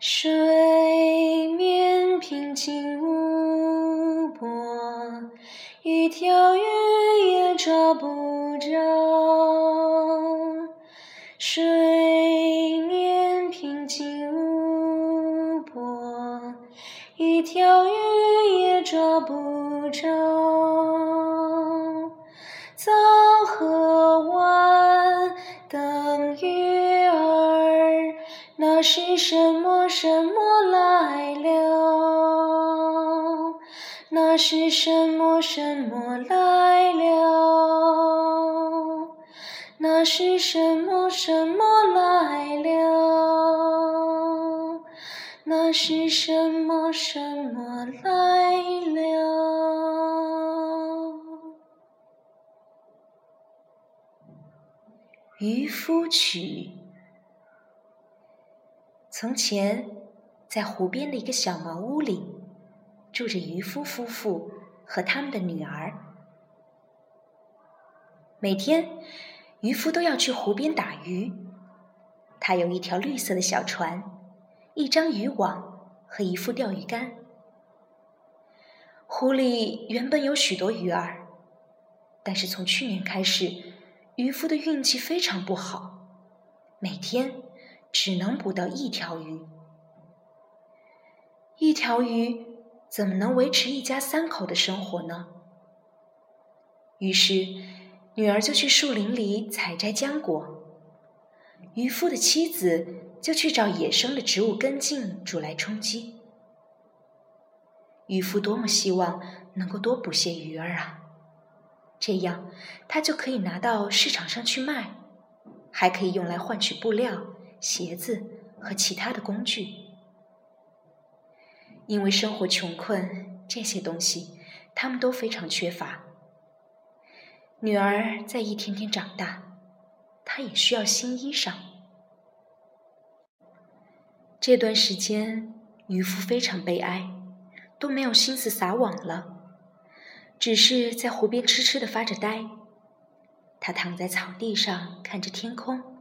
水面平静无波，一条鱼也抓不着。水面平静无波，一条鱼也抓不着。那是什么什么来了？那是什么什么来了？那是什么什么来了？那是什么什么来了？渔夫曲。从前，在湖边的一个小茅屋里，住着渔夫夫妇和他们的女儿。每天，渔夫都要去湖边打鱼。他有一条绿色的小船，一张渔网和一副钓鱼竿。湖里原本有许多鱼儿，但是从去年开始，渔夫的运气非常不好，每天只能捕到一条鱼。一条鱼怎么能维持一家三口的生活呢？于是。女儿就去树林里采摘浆果，渔夫的妻子就去找野生的植物根茎煮来充饥。渔夫多么希望能够多捕些鱼儿啊！这样他就可以拿到市场上去卖，还可以用来换取布料、鞋子和其他的工具。因为生活穷困，这些东西他们都非常缺乏。女儿在一天天长大，她也需要新衣裳。这段时间，渔夫非常悲哀，都没有心思撒网了，只是在湖边痴痴的发着呆。他躺在草地上，看着天空，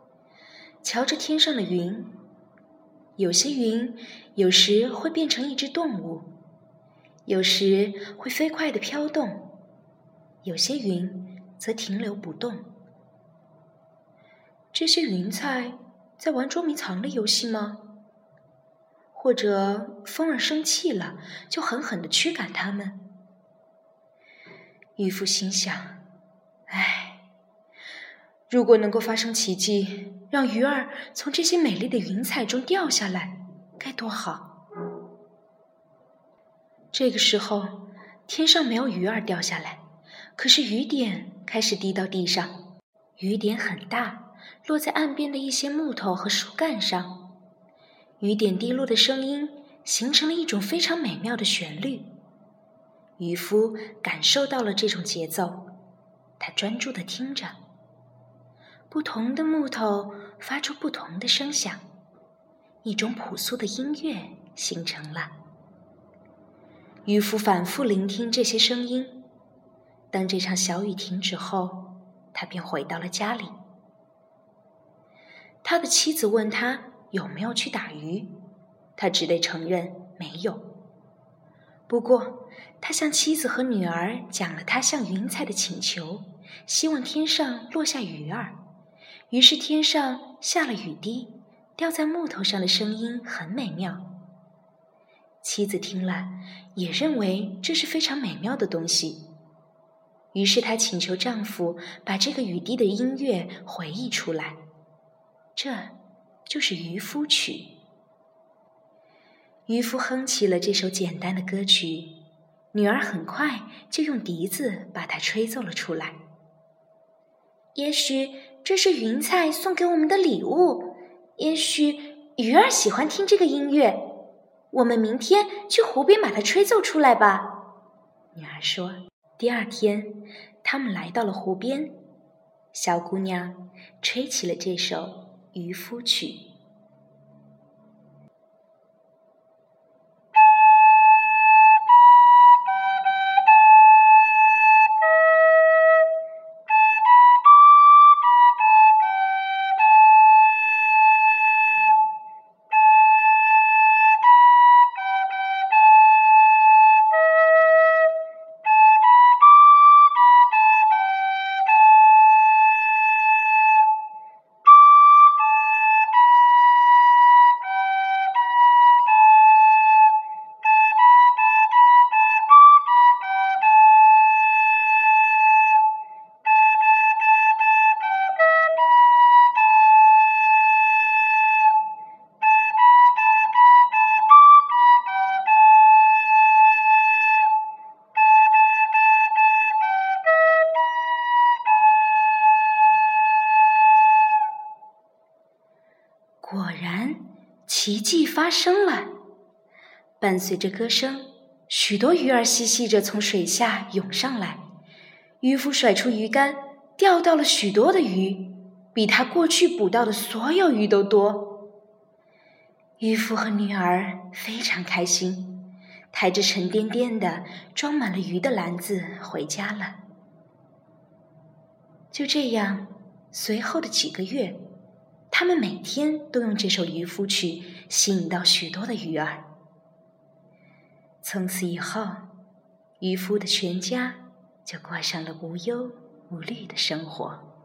瞧着天上的云。有些云有时会变成一只动物，有时会飞快的飘动，有些云。则停留不动。这些云彩在玩捉迷藏的游戏吗？或者风儿生气了，就狠狠的驱赶它们？渔夫心想：“唉，如果能够发生奇迹，让鱼儿从这些美丽的云彩中掉下来，该多好！”这个时候，天上没有鱼儿掉下来，可是雨点。开始滴到地上，雨点很大，落在岸边的一些木头和树干上。雨点滴落的声音形成了一种非常美妙的旋律。渔夫感受到了这种节奏，他专注的听着。不同的木头发出不同的声响，一种朴素的音乐形成了。渔夫反复聆听这些声音。当这场小雨停止后，他便回到了家里。他的妻子问他有没有去打鱼，他只得承认没有。不过，他向妻子和女儿讲了他向云彩的请求，希望天上落下雨儿。于是天上下了雨滴，掉在木头上的声音很美妙。妻子听了，也认为这是非常美妙的东西。于是她请求丈夫把这个雨滴的音乐回忆出来，这就是渔夫曲。渔夫哼起了这首简单的歌曲，女儿很快就用笛子把它吹奏了出来。也许这是云彩送给我们的礼物，也许鱼儿喜欢听这个音乐。我们明天去湖边把它吹奏出来吧。女儿说。第二天，他们来到了湖边，小姑娘吹起了这首《渔夫曲》。果然，奇迹发生了。伴随着歌声，许多鱼儿嬉戏着从水下涌上来。渔夫甩出鱼竿，钓到了许多的鱼，比他过去捕到的所有鱼都多。渔夫和女儿非常开心，抬着沉甸甸的装满了鱼的篮子回家了。就这样，随后的几个月，他们每天都用这首渔夫曲吸引到许多的鱼儿。从此以后，渔夫的全家就过上了无忧无虑的生活。